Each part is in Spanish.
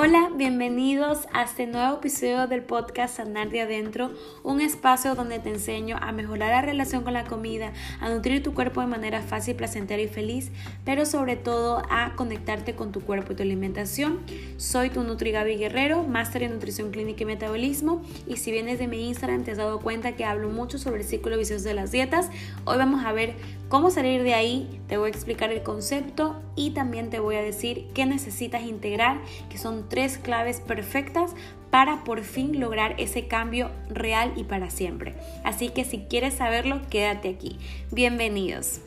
Hola, bienvenidos a este nuevo episodio del podcast Sanar de Adentro, un espacio donde te enseño a mejorar la relación con la comida, a nutrir tu cuerpo de manera fácil, placentera y feliz, pero sobre todo a conectarte con tu cuerpo y tu alimentación. Soy tu Nutri Gaby Guerrero, máster en nutrición clínica y metabolismo, y si vienes de mi Instagram te has dado cuenta que hablo mucho sobre el ciclo vicioso de las dietas, hoy vamos a ver cómo salir de ahí, te voy a explicar el concepto y también te voy a decir qué necesitas integrar, que son tres claves perfectas para por fin lograr ese cambio real y para siempre. Así que si quieres saberlo, quédate aquí. Bienvenidos.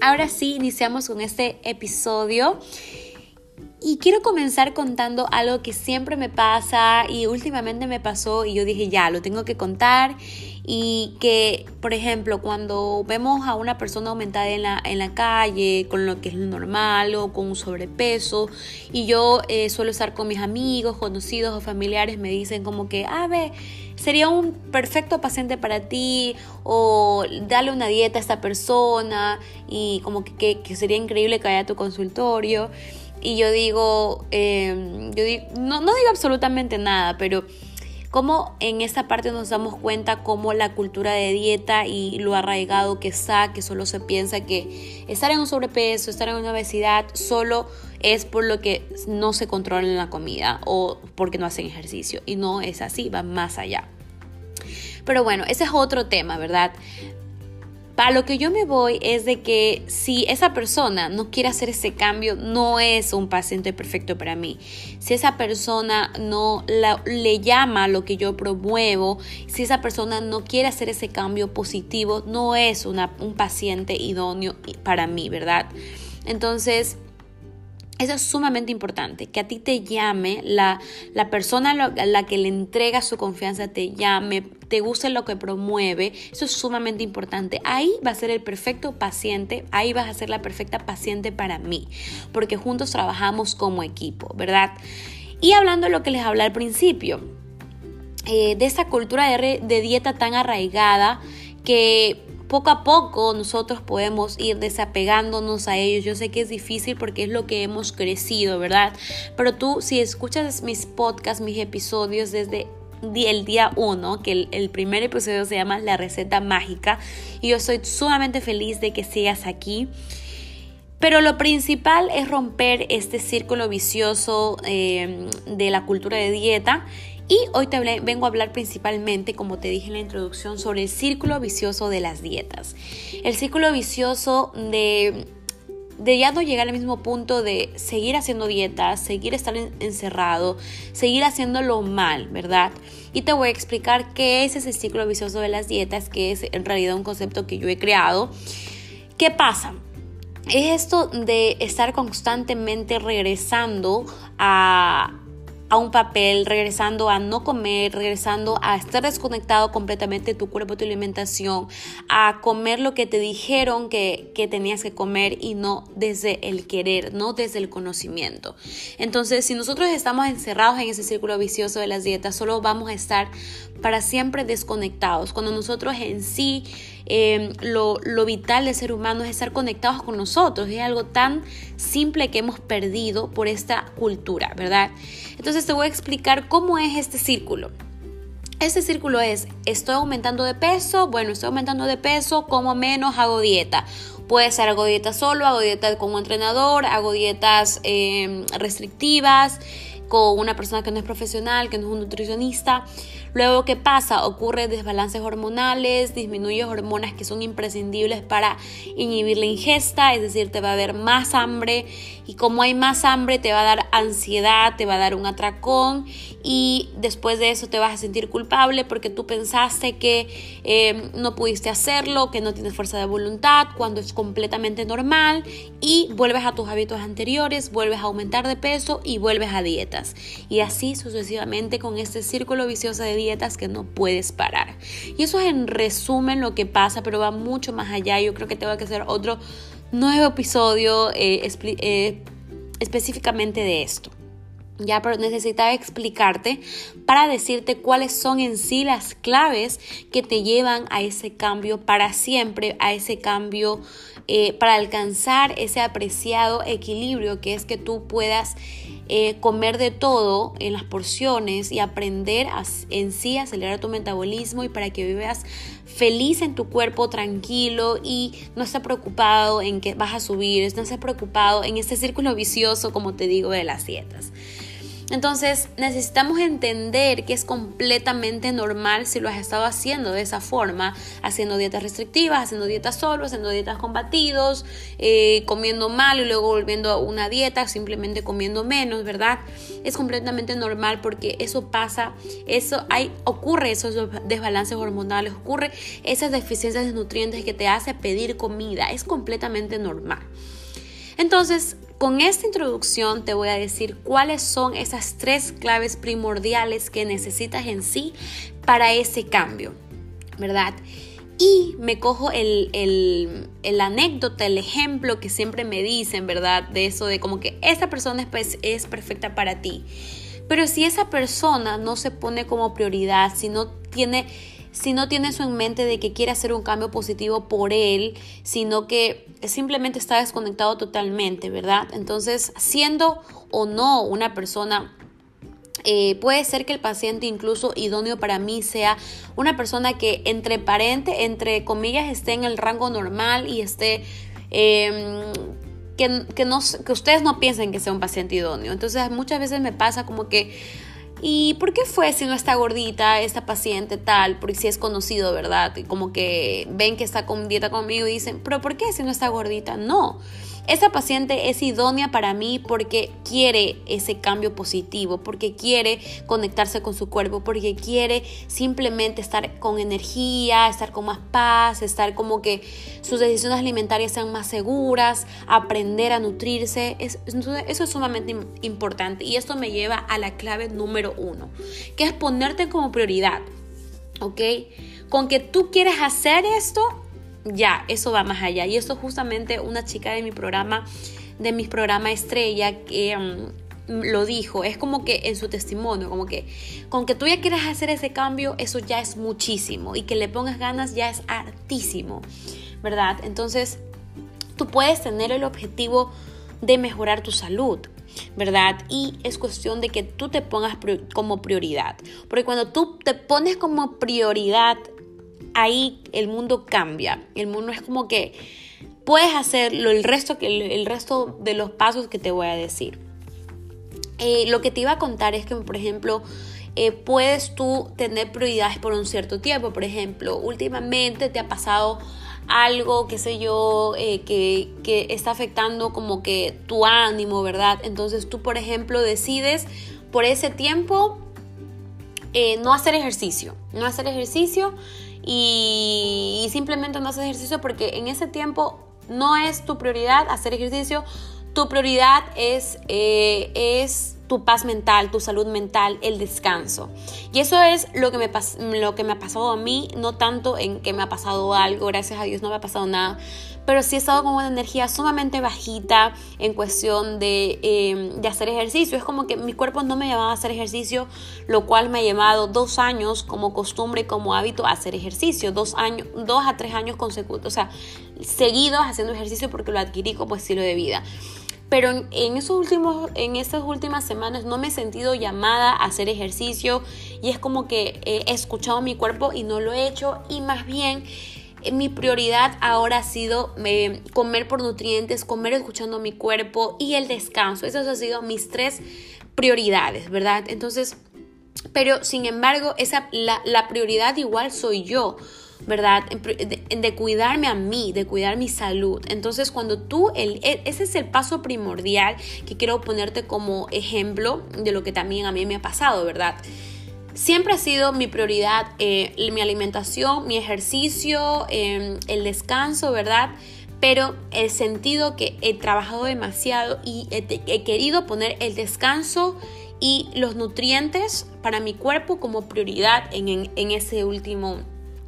Ahora sí, iniciamos con este episodio y quiero comenzar contando algo que siempre me pasa y últimamente me pasó y yo dije, ya, lo tengo que contar. Y que, por ejemplo, cuando vemos a una persona aumentada en la, en la calle, con lo que es normal o con un sobrepeso, y yo eh, suelo estar con mis amigos, conocidos o familiares, me dicen como que, a ah, ver, sería un perfecto paciente para ti o dale una dieta a esta persona y como que, que sería increíble que vaya a tu consultorio. Y yo digo, em, yo no, no digo absolutamente nada, pero como en esta parte nos damos cuenta cómo la cultura de dieta y lo arraigado que está, que solo se piensa que estar en un sobrepeso, estar en una obesidad, solo es por lo que no se controla en la comida o porque no hacen ejercicio. Y no es así, va más allá. Pero bueno, ese es otro tema, ¿verdad? A lo que yo me voy es de que si esa persona no quiere hacer ese cambio, no es un paciente perfecto para mí. Si esa persona no le llama lo que yo promuevo, si esa persona no quiere hacer ese cambio positivo, no es un paciente idóneo para mí, ¿verdad? Entonces, eso es sumamente importante, que a ti te llame, la, la persona a la que le entrega su confianza te llame, te guste lo que promueve, eso es sumamente importante. Ahí va a ser el perfecto paciente, ahí vas a ser la perfecta paciente para mí, porque juntos trabajamos como equipo, ¿verdad? Y hablando de lo que les hablé al principio, eh, de esa cultura de, de dieta tan arraigada que poco a poco nosotros podemos ir desapegándonos a ellos. Yo sé que es difícil porque es lo que hemos crecido, ¿verdad? Pero tú si escuchas mis podcasts, mis episodios desde el día 1, que el, primer episodio se llama La receta mágica, y yo estoy sumamente feliz de que sigas aquí. Pero lo principal es romper este círculo vicioso eh, de la cultura de dieta y hoy te vengo a hablar principalmente, como te dije en la introducción, sobre el círculo vicioso de las dietas. El círculo vicioso de, ya no llegar al mismo punto de seguir haciendo dietas, seguir estar encerrado, seguir haciéndolo mal, ¿verdad? Y te voy a explicar qué es ese círculo vicioso de las dietas, que es en realidad un concepto que yo he creado. ¿Qué pasa? Es esto de estar constantemente regresando a, a un papel, regresando a no comer, regresando a estar desconectado completamente de tu cuerpo, tu alimentación, a comer lo que te dijeron que, que tenías que comer y no desde el querer, no desde el conocimiento. Entonces, si nosotros estamos encerrados en ese círculo vicioso de las dietas, solo vamos a estar para siempre desconectados. Cuando nosotros en sí Em, lo, vital del ser humano es estar conectados con nosotros. Es algo tan simple que hemos perdido por esta cultura, ¿verdad? Entonces te voy a explicar cómo es este círculo. Este círculo es, estoy aumentando de peso, bueno, estoy aumentando de peso, como menos, hago dieta. Puede ser hago dieta solo, hago dieta como entrenador, hago dietas em, restrictivas con una persona que no es profesional, que no es un nutricionista. Luego, ¿qué pasa? Ocurre desbalances hormonales, disminuye hormonas que son imprescindibles para inhibir la ingesta, es decir, te va a dar más hambre y como hay más hambre te va a dar ansiedad, te va a dar un atracón y después de eso te vas a sentir culpable porque tú pensaste que eh, no pudiste hacerlo, que no tienes fuerza de voluntad, cuando es completamente normal y vuelves a tus hábitos anteriores, vuelves a aumentar de peso y vuelves a dietas. Y así sucesivamente con este círculo vicioso de dietas que no puedes parar. Y eso es en resumen lo que pasa, pero va mucho más allá. Yo creo que tengo que hacer otro nuevo episodio eh, eh, específicamente de esto. ya, pero necesitaba explicarte para decirte cuáles son en sí las claves que te llevan a ese cambio para siempre, a ese cambio eh, para alcanzar ese apreciado equilibrio que es que tú puedas eh, comer de todo en las porciones y aprender en sí a acelerar tu metabolismo y para que vivas feliz en tu cuerpo, tranquilo y no estés preocupado en que vas a subir, no estés preocupado en ese círculo vicioso, como te digo, de las dietas. Entonces necesitamos entender que es completamente normal si lo has estado haciendo de esa forma, haciendo dietas restrictivas, haciendo dietas solo, haciendo dietas con batidos, eh, comiendo mal y luego volviendo a una dieta, simplemente comiendo menos, ¿verdad? Es completamente normal porque eso pasa, eso hay, ocurre esos desbalances hormonales, ocurre esas deficiencias de nutrientes que te hace pedir comida, es completamente normal. Entonces, con esta introducción te voy a decir cuáles son esas tres claves primordiales que necesitas en sí para ese cambio, ¿verdad? Y me cojo el, el, anécdota, el ejemplo que siempre me dicen, ¿verdad? De eso de como que esa persona es, pues, es perfecta para ti. Pero si esa persona no se pone como prioridad, si no tiene si no tiene eso en mente de que quiere hacer un cambio positivo por él, sino que simplemente está desconectado totalmente, ¿verdad? Entonces, siendo o no una persona eh, puede ser que el paciente incluso idóneo para mí sea una persona que entre parente, entre comillas, esté en el rango normal y esté... Em, que, que, no, que ustedes no piensen que sea un paciente idóneo. Entonces muchas veces me pasa como que ¿Y por qué fue si no está gordita esta paciente tal? Porque si es conocido, ¿verdad? Como que ven que está con dieta conmigo y dicen, pero ¿por qué si no está gordita? No. Esa paciente es idónea para mí porque quiere ese cambio positivo, porque quiere conectarse con su cuerpo, porque quiere simplemente estar con energía, estar con más paz, estar como que sus decisiones alimentarias sean más seguras, aprender a nutrirse. eso es sumamente importante y esto me lleva a la clave número uno, que es ponerte como prioridad. ¿Ok? Con que tú quieres hacer esto, ya, eso va más allá. Y eso justamente una chica de mi programa, de mis programas estrella, que mm, lo dijo, es como que en su testimonio, como que con que tú ya quieras hacer ese cambio, eso ya es muchísimo. Y que le pongas ganas ya es hartísimo, ¿verdad? Entonces, tú puedes tener el objetivo de mejorar tu salud, ¿verdad? Y es cuestión de que tú te pongas como prioridad. Porque cuando tú te pones como prioridad ahí el mundo cambia. El mundo es como que puedes hacer el resto, el resto de los pasos que te voy a decir. Eh, lo que te iba a contar es que, por ejemplo, eh, puedes tú tener prioridades por un cierto tiempo. Por ejemplo, últimamente te ha pasado algo, qué sé yo, eh, que, que, está afectando como que tu ánimo, ¿verdad? Entonces tú, por ejemplo, decides por ese tiempo no hacer ejercicio, no hacer ejercicio y, simplemente no haces ejercicio porque en ese tiempo no es tu prioridad hacer ejercicio, tu prioridad es, eh, es tu paz mental, tu salud mental, el descanso. Y eso es lo que, me lo que me ha pasado a mí, no tanto en que me ha pasado algo, gracias a Dios no me ha pasado nada, pero sí he estado con una energía sumamente bajita en cuestión de, em, de hacer ejercicio. Es como que mi cuerpo no me llevaba a hacer ejercicio, lo cual me ha llevado dos años como costumbre, como hábito a hacer ejercicio, dos, años, dos a tres años consecutivos, o sea, seguidos haciendo ejercicio porque lo adquirí como estilo de vida. Pero en, esos últimos, en estas últimas semanas no me he sentido llamada a hacer ejercicio y es como que he escuchado mi cuerpo y no lo he hecho y más bien eh, mi prioridad ahora ha sido eh, comer por nutrientes, comer escuchando mi cuerpo y el descanso. Esas han sido mis tres prioridades, ¿verdad? Entonces, pero sin embargo, esa, la prioridad igual soy yo. ¿Verdad? De, cuidarme a mí, de cuidar mi salud. Entonces, cuando tú, e, ese es el paso primordial que quiero ponerte como ejemplo de lo que también a mí me ha pasado, ¿verdad? Siempre ha sido mi prioridad eh, mi alimentación, mi ejercicio, em, el descanso, ¿verdad? Pero el sentido que he trabajado demasiado y he, querido poner el descanso y los nutrientes para mi cuerpo como prioridad en, en ese último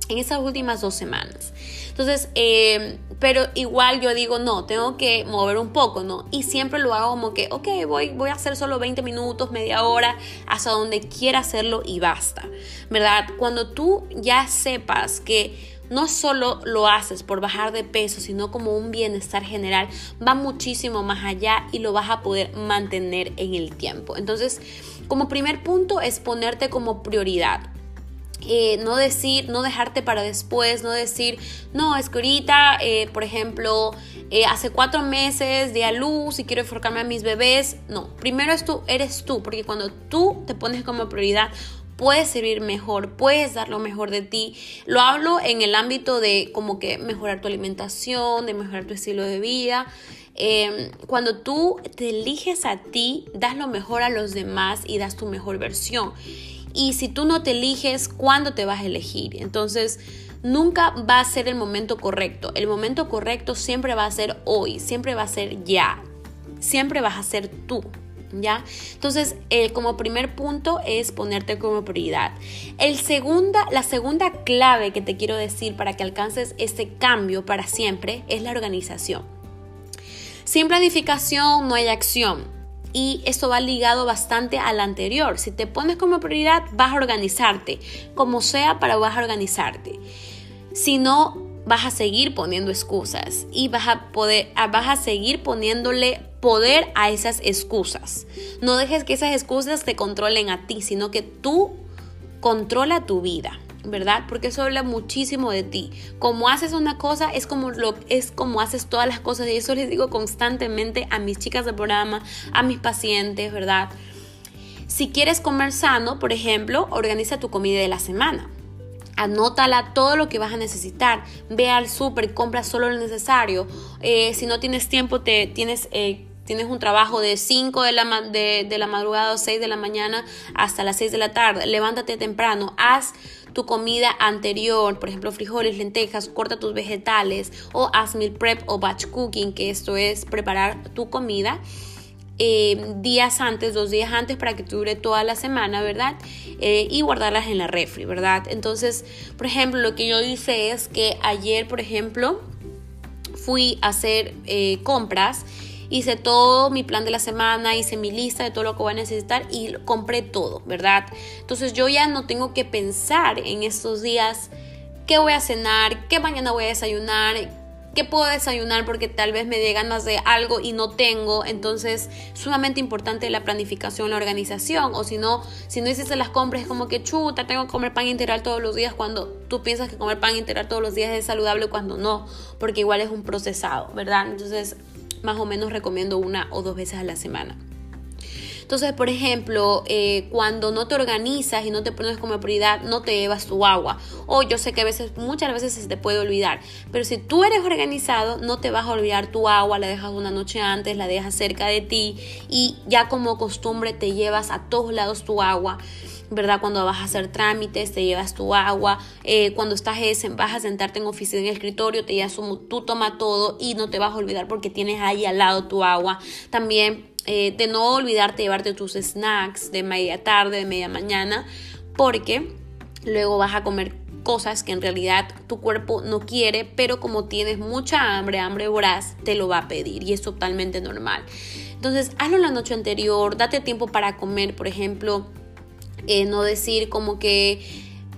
en esas últimas dos semanas. Entonces, eh, pero igual yo digo, no, tengo que mover un poco, ¿no? Y siempre lo hago como que, ok, voy, voy a hacer solo 20 minutos, media hora, hasta donde quiera hacerlo y basta, ¿verdad? Cuando tú ya sepas que no solo lo haces por bajar de peso, sino como un bienestar general, va muchísimo más allá y lo vas a poder mantener en el tiempo. Entonces, como primer punto es ponerte como prioridad. Eh, no decir, no dejarte para después, no decir, no, es que ahorita, eh, por ejemplo, eh, hace cuatro meses de a luz y quiero enfocarme a mis bebés. No, primero es tú, eres tú, porque cuando tú te pones como prioridad, puedes servir mejor, puedes dar lo mejor de ti. Lo hablo en el ámbito de como que mejorar tu alimentación, de mejorar tu estilo de vida. Em, cuando tú te eliges a ti, das lo mejor a los demás y das tu mejor versión. Y si tú no te eliges, ¿cuándo te vas a elegir? Entonces, nunca va a ser el momento correcto. El momento correcto siempre va a ser hoy, siempre va a ser ya. Siempre vas a ser tú. ¿ya? Entonces, eh, como primer punto es ponerte como prioridad. El segunda, la segunda clave que te quiero decir para que alcances ese cambio para siempre es la organización. Sin planificación no hay acción. Y esto va ligado bastante al anterior. Si te pones como prioridad, vas a organizarte, como sea, para vas a organizarte. Si no, vas a seguir poniendo excusas y vas a poder, vas a seguir poniéndole poder a esas excusas. No dejes que esas excusas te controlen a ti, sino que tú controla tu vida. ¿Verdad? Porque eso habla muchísimo de ti. Como haces una cosa es como lo es como haces todas las cosas y eso les digo constantemente a mis chicas de programa, a mis pacientes, ¿verdad? Si quieres comer sano, por ejemplo, organiza tu comida de la semana. Anótala todo lo que vas a necesitar. Ve al súper, compra solo lo necesario. Eh, si no tienes tiempo, te tienes eh, tienes un trabajo de 5 de la, de, de la madrugada o 6 de la mañana hasta las 6 de la tarde, levántate temprano, haz tu comida anterior, por ejemplo frijoles, lentejas, corta tus vegetales o haz meal prep o batch cooking, que esto es preparar tu comida. Eh, días antes, dos días antes para que dure toda la semana, ¿verdad? Eh, y guardarlas en la refri, ¿verdad? Entonces, por ejemplo, lo que yo hice es que ayer, por ejemplo, fui a hacer eh, compras hice todo mi plan de la semana, hice mi lista de todo lo que voy a necesitar y compré todo, ¿verdad? Entonces yo ya no tengo que pensar en estos días qué voy a cenar, qué mañana voy a desayunar, qué puedo desayunar porque tal vez me dé ganas de algo y no tengo. Entonces, sumamente importante la planificación, la organización. O si no, si no hiciste las compras, es como que chuta, tengo que comer pan integral todos los días cuando tú piensas que comer pan integral todos los días es saludable cuando no, porque igual es un procesado, ¿verdad? Entonces, más o menos recomiendo una o dos veces a la semana. Entonces, por ejemplo, eh, cuando no te organizas y no te pones como prioridad, no te llevas tu agua. O yo sé que a veces, muchas veces se te puede olvidar. Pero si tú eres organizado, no te vas a olvidar tu agua, la dejas una noche antes, la dejas cerca de ti y ya como costumbre te llevas a todos lados tu agua. ¿Verdad? Cuando vas a hacer trámites, te llevas tu agua, eh, cuando estás vas a sentarte en oficina en escritorio, te llevas tú toma todo y no te vas a olvidar porque tienes ahí al lado tu agua. También eh, de no olvidarte llevarte tus snacks de media tarde, de media mañana, porque luego vas a comer cosas que en realidad tu cuerpo no quiere, pero como tienes mucha hambre, hambre voraz, te lo va a pedir y es totalmente normal. Entonces, hazlo la noche anterior, date tiempo para comer, por ejemplo, eh, no decir como que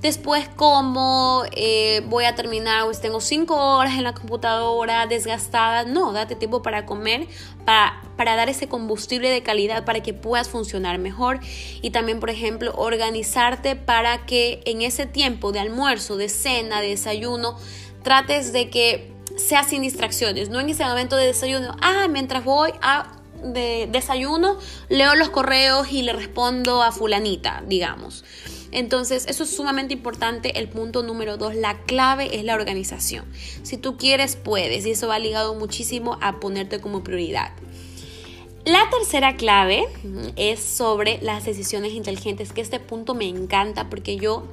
después como eh, voy a terminar, pues tengo cinco horas en la computadora desgastada, no, date tiempo para comer, para, para dar ese combustible de calidad para que puedas funcionar mejor. Y también, por ejemplo, organizarte para que en ese tiempo de almuerzo, de cena, de desayuno, trates de que sea sin distracciones, no en ese momento de desayuno, ah, mientras voy a de desayuno, leo los correos y le respondo a fulanita, digamos. Entonces, eso es sumamente importante. El punto número dos, la clave es la organización. Si tú quieres, puedes. Y eso va ligado muchísimo a ponerte como prioridad. La tercera clave es sobre las decisiones inteligentes, que este punto me encanta porque yo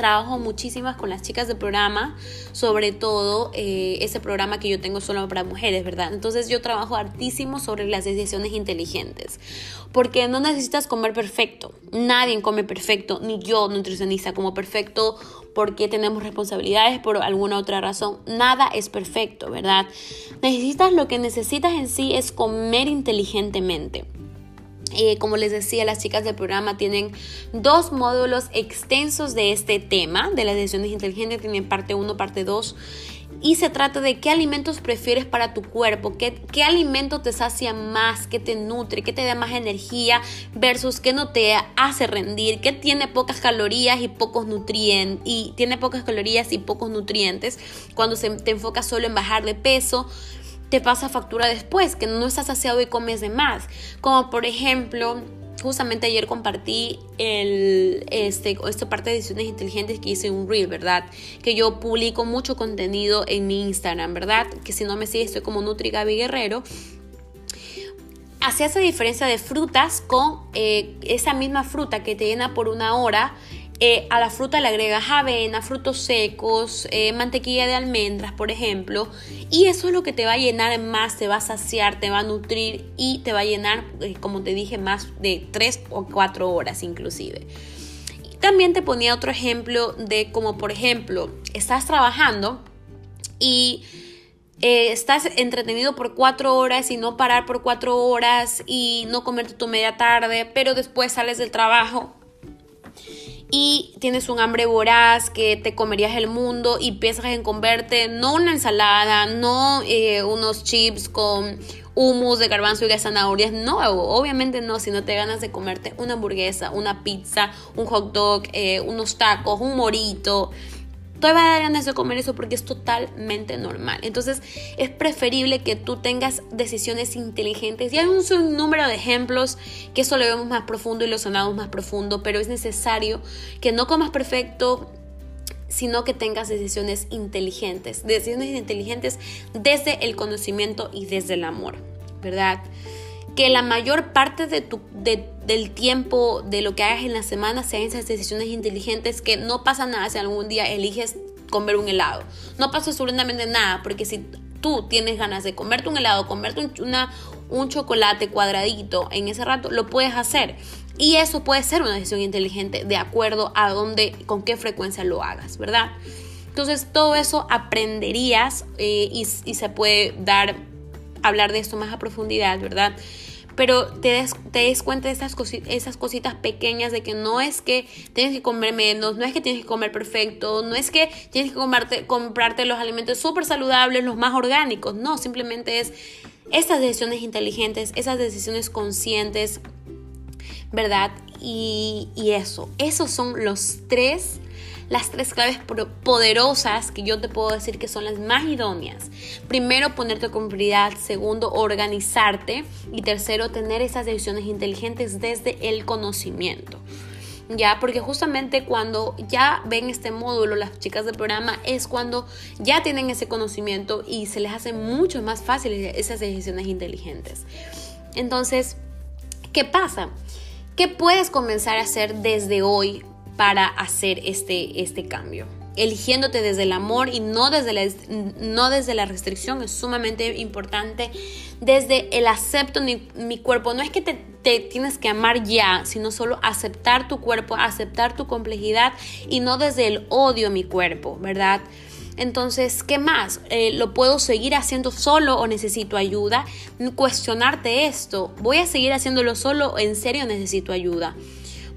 trabajo muchísimas con las chicas del programa, sobre todo eh, ese programa que yo tengo solo para mujeres, ¿verdad? Entonces yo trabajo hartísimo sobre las decisiones inteligentes, porque no necesitas comer perfecto, nadie come perfecto, ni yo, nutricionista, como perfecto porque tenemos responsabilidades por alguna otra razón. Nada es perfecto, ¿verdad? Necesitas lo que necesitas en sí es comer inteligentemente. Eh, como les decía, las chicas del programa tienen dos módulos extensos de este tema, de las decisiones inteligentes, tienen parte 1, parte 2 y se trata de qué alimentos prefieres para tu cuerpo, qué, qué, alimento te sacia más, qué te nutre, qué te da más energía versus qué no te hace rendir, qué tiene pocas calorías y pocos nutrientes y tiene pocas calorías y pocos nutrientes cuando se, te enfocas solo en bajar de peso te pasa factura después, que no estás saciado y comes de más. Como por ejemplo, justamente ayer compartí el, este, esta parte de decisiones inteligentes que hice un reel, ¿verdad? Que yo publico mucho contenido en mi Instagram, ¿verdad? Que si no me sigues, estoy como Nutri Gaby Guerrero. Hacía esa diferencia de frutas con eh, esa misma fruta que te llena por una hora eh, a la fruta le agregas avena, frutos secos, eh, mantequilla de almendras, por ejemplo, y eso es lo que te va a llenar más, te va a saciar, te va a nutrir y te va a llenar, eh, como te dije, más de 3 o 4 horas inclusive. también te ponía otro ejemplo de como, por ejemplo, estás trabajando y... estás entretenido por cuatro horas y no parar por cuatro horas y no comerte tu media tarde, pero después sales del trabajo y tienes un hambre voraz que te comerías el mundo y piensas en comerte no una ensalada, no eh, unos chips con humus de garbanzo y de zanahorias, no, obviamente no, si no te ganas de comerte una hamburguesa, una pizza, un hot dog, eh, unos tacos, un morito, Todavía va a dar ganas de comer eso porque es totalmente normal. Entonces es preferible que tú tengas decisiones inteligentes. Y hay un número de ejemplos que eso lo vemos más profundo y lo sonamos más profundo, pero es necesario que no comas perfecto, sino que tengas decisiones inteligentes. Decisiones inteligentes desde el conocimiento y desde el amor, ¿verdad? Que la mayor parte de tu, del tiempo de lo que hagas en la semana sean esas decisiones inteligentes que no pasa nada si algún día eliges comer un helado. No pasa absolutamente nada, porque si tú tienes ganas de comerte un helado, comerte un, una, un chocolate cuadradito en ese rato, lo puedes hacer. Y eso puede ser una decisión inteligente de acuerdo a dónde, con qué frecuencia lo hagas, ¿verdad? Entonces todo eso aprenderías eh, y, y se puede dar hablar de esto más a profundidad, ¿verdad? Pero te des, te cuenta de esas, esas cositas pequeñas de que no es que tienes que comer menos, no es que tienes que comer perfecto, no es que tienes que comprarte, los alimentos súper saludables, los más orgánicos, no, simplemente es esas decisiones inteligentes, esas decisiones conscientes, ¿verdad? Y, y eso, esos son los tres las tres claves poderosas que yo te puedo decir que son las más idóneas. Primero, ponerte con prioridad. Segundo, organizarte. Y tercero, tener esas decisiones inteligentes desde el conocimiento. Ya, porque justamente cuando ya ven este módulo, las chicas del programa, es cuando ya tienen ese conocimiento y se les hace mucho más fácil esas decisiones inteligentes. Entonces, ¿qué pasa? ¿Qué puedes comenzar a hacer desde hoy para hacer este, este cambio. Eligiéndote desde el amor y no desde, la, no desde la restricción es sumamente importante. Desde el acepto mi, mi cuerpo. No es que te, te tienes que amar ya, sino solo aceptar tu cuerpo, aceptar tu complejidad y no desde el odio a mi cuerpo, ¿verdad? Entonces, ¿qué más? Eh, ¿Lo puedo seguir haciendo solo o necesito ayuda? Cuestionarte esto. ¿Voy a seguir haciéndolo solo o en serio necesito ayuda?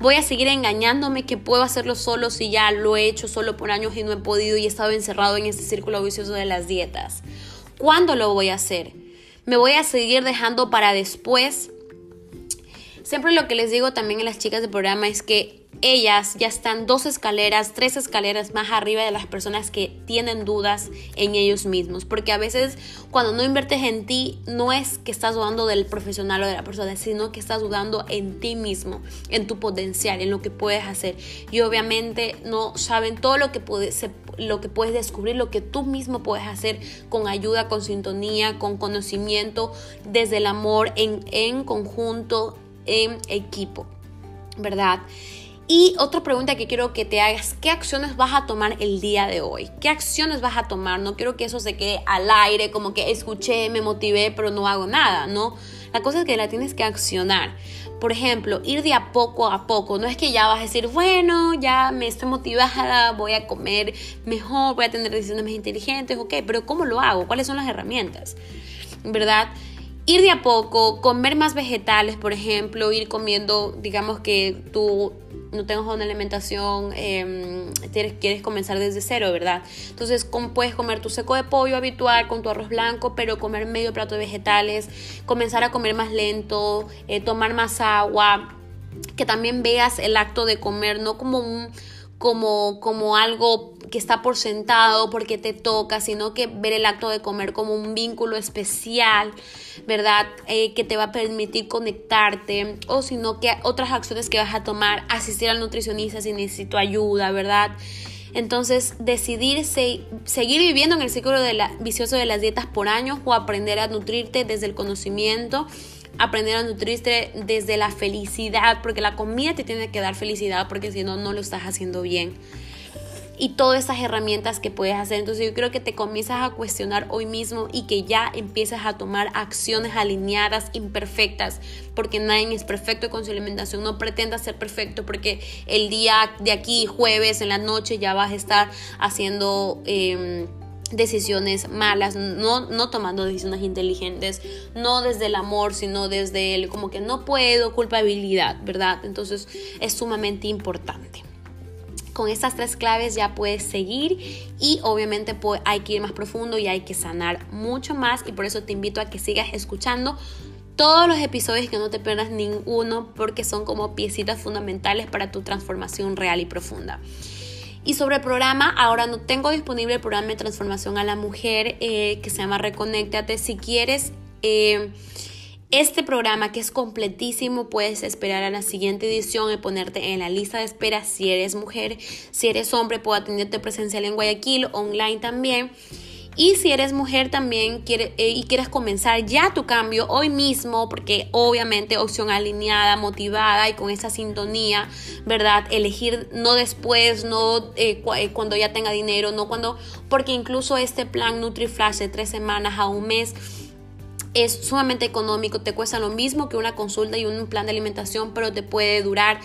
Voy a seguir engañándome que puedo hacerlo solo si ya lo he hecho solo por años y no he podido y he estado encerrado en este círculo vicioso de las dietas. ¿Cuándo lo voy a hacer? ¿Me voy a seguir dejando para después? Siempre lo que les digo también a las chicas del programa es que ellas ya están dos escaleras, tres escaleras más arriba de las personas que tienen dudas en ellos mismos. Porque a veces cuando no inviertes en ti, no es que estás dudando del profesional o de la persona, sino que estás dudando en ti mismo, en tu potencial, en lo que puedes hacer. Y obviamente no saben todo lo que puedes, lo que puedes descubrir, lo que tú mismo puedes hacer con ayuda, con sintonía, con conocimiento, desde el amor, en, en conjunto, en equipo, ¿verdad? Y otra pregunta que quiero que te hagas, ¿qué acciones vas a tomar el día de hoy? ¿Qué acciones vas a tomar? No quiero que eso se quede al aire, como que escuché, me motivé, pero no hago nada, ¿no? La cosa es que la tienes que accionar. Por ejemplo, ir de a poco a poco. No es que ya vas a decir, bueno, ya me estoy motivada, voy a comer mejor, voy a tener decisiones más inteligentes, ok, pero ¿cómo lo hago? ¿Cuáles son las herramientas? ¿Verdad? Ir de a poco, comer más vegetales, por ejemplo, ir comiendo, digamos que tú no tengas una alimentación, eh, quieres comenzar desde cero, ¿verdad? Entonces puedes comer tu seco de pollo habitual con tu arroz blanco, pero comer medio plato de vegetales, comenzar a comer más lento, eh, tomar más agua, que también veas el acto de comer no como un como, como algo que está por sentado porque te toca, sino que ver el acto de comer como un vínculo especial, ¿verdad? Eh, que te va a permitir conectarte, o sino que otras acciones que vas a tomar, asistir al nutricionista si necesito ayuda, ¿verdad? Entonces, decidir seguir viviendo en el ciclo de la, vicioso de las dietas por años o aprender a nutrirte desde el conocimiento aprender a nutrirte desde la felicidad, porque la comida te tiene que dar felicidad, porque si no, no lo estás haciendo bien. Y todas esas herramientas que puedes hacer. Entonces yo creo que te comienzas a cuestionar hoy mismo y que ya empiezas a tomar acciones alineadas, imperfectas, porque nadie es perfecto con su alimentación. No pretendas ser perfecto porque el día de aquí, jueves, en la noche, ya vas a estar haciendo... Em, decisiones malas, no, no tomando decisiones inteligentes, no desde el amor, sino desde el como que no puedo, culpabilidad, ¿verdad? Entonces es sumamente importante. Con estas tres claves ya puedes seguir y obviamente hay que ir más profundo y hay que sanar mucho más y por eso te invito a que sigas escuchando todos los episodios que no te pierdas ninguno porque son como piecitas fundamentales para tu transformación real y profunda. Y sobre el programa, ahora no tengo disponible el programa de transformación a la mujer eh, que se llama Reconéctate. Si quieres eh, este programa que es completísimo, puedes esperar a la siguiente edición y ponerte en la lista de espera si eres mujer. Si eres hombre, puedo atenderte presencial en Guayaquil, online también. Y si eres mujer también quiere, eh, y quieres comenzar ya tu cambio hoy mismo, porque obviamente opción alineada, motivada y con esa sintonía, ¿verdad? Elegir no después, no eh, eh, cuando ya tenga dinero, no cuando, porque incluso este plan NutriFlash de tres semanas a un mes es sumamente económico, te cuesta lo mismo que una consulta y un plan de alimentación, pero te puede durar,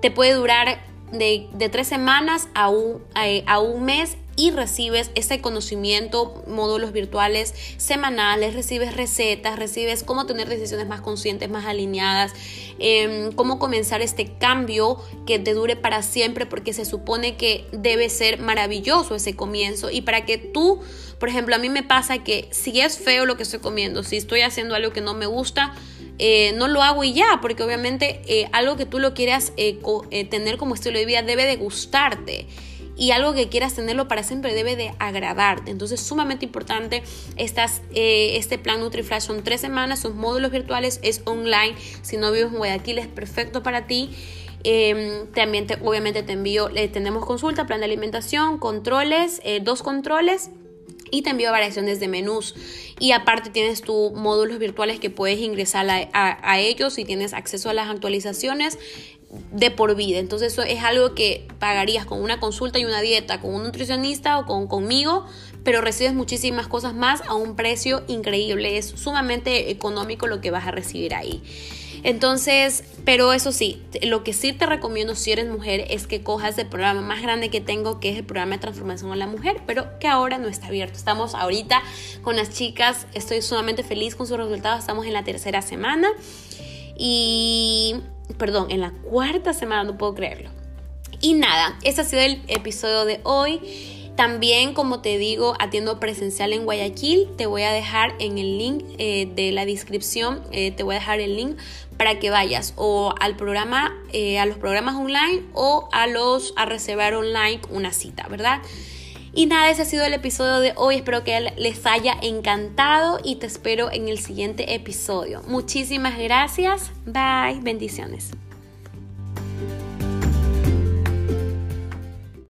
te puede durar de, de tres semanas a un, a un mes y recibes ese conocimiento, módulos virtuales semanales, recibes recetas, recibes cómo tener decisiones más conscientes, más alineadas, em, cómo comenzar este cambio que te dure para siempre, porque se supone que debe ser maravilloso ese comienzo. Y para que tú, por ejemplo, a mí me pasa que si es feo lo que estoy comiendo, si estoy haciendo algo que no me gusta, eh, no lo hago y ya, porque obviamente eh, algo que tú lo quieras eh, tener como estilo de vida debe de gustarte y algo que quieras tenerlo para siempre debe de agradarte. Entonces, sumamente importante, estas, eh, este plan NutriFlash son tres semanas, son módulos virtuales, es online. Si no vives en Guayaquil, es perfecto para ti. Em, también, obviamente, te envío, eh, tenemos consulta, plan de alimentación, controles, eh, dos controles y te envío variaciones de menús. Y aparte tienes tus módulos virtuales que puedes ingresar a, ellos y tienes acceso a las actualizaciones de por vida. Entonces eso es algo que pagarías con una consulta y una dieta, con un nutricionista o con, conmigo, pero recibes muchísimas cosas más a un precio increíble. Es sumamente económico lo que vas a recibir ahí. Entonces, pero eso sí, lo que sí te recomiendo si eres mujer es que cojas el programa más grande que tengo, que es el programa de transformación a la mujer, pero que ahora no está abierto. Estamos ahorita con las chicas, estoy sumamente feliz con sus resultados, estamos en la tercera semana y perdón, en la cuarta semana, no puedo creerlo. Y nada, ese ha sido el episodio de hoy. También, como te digo, atiendo presencial en Guayaquil. Te voy a dejar en el link eh, de la descripción, eh, te voy a dejar el link para que vayas o al programa, eh, a los programas online o a los a reservar online una cita, ¿verdad? Y nada, ese ha sido el episodio de hoy. Espero que les haya encantado y te espero en el siguiente episodio. Muchísimas gracias. Bye. Bendiciones.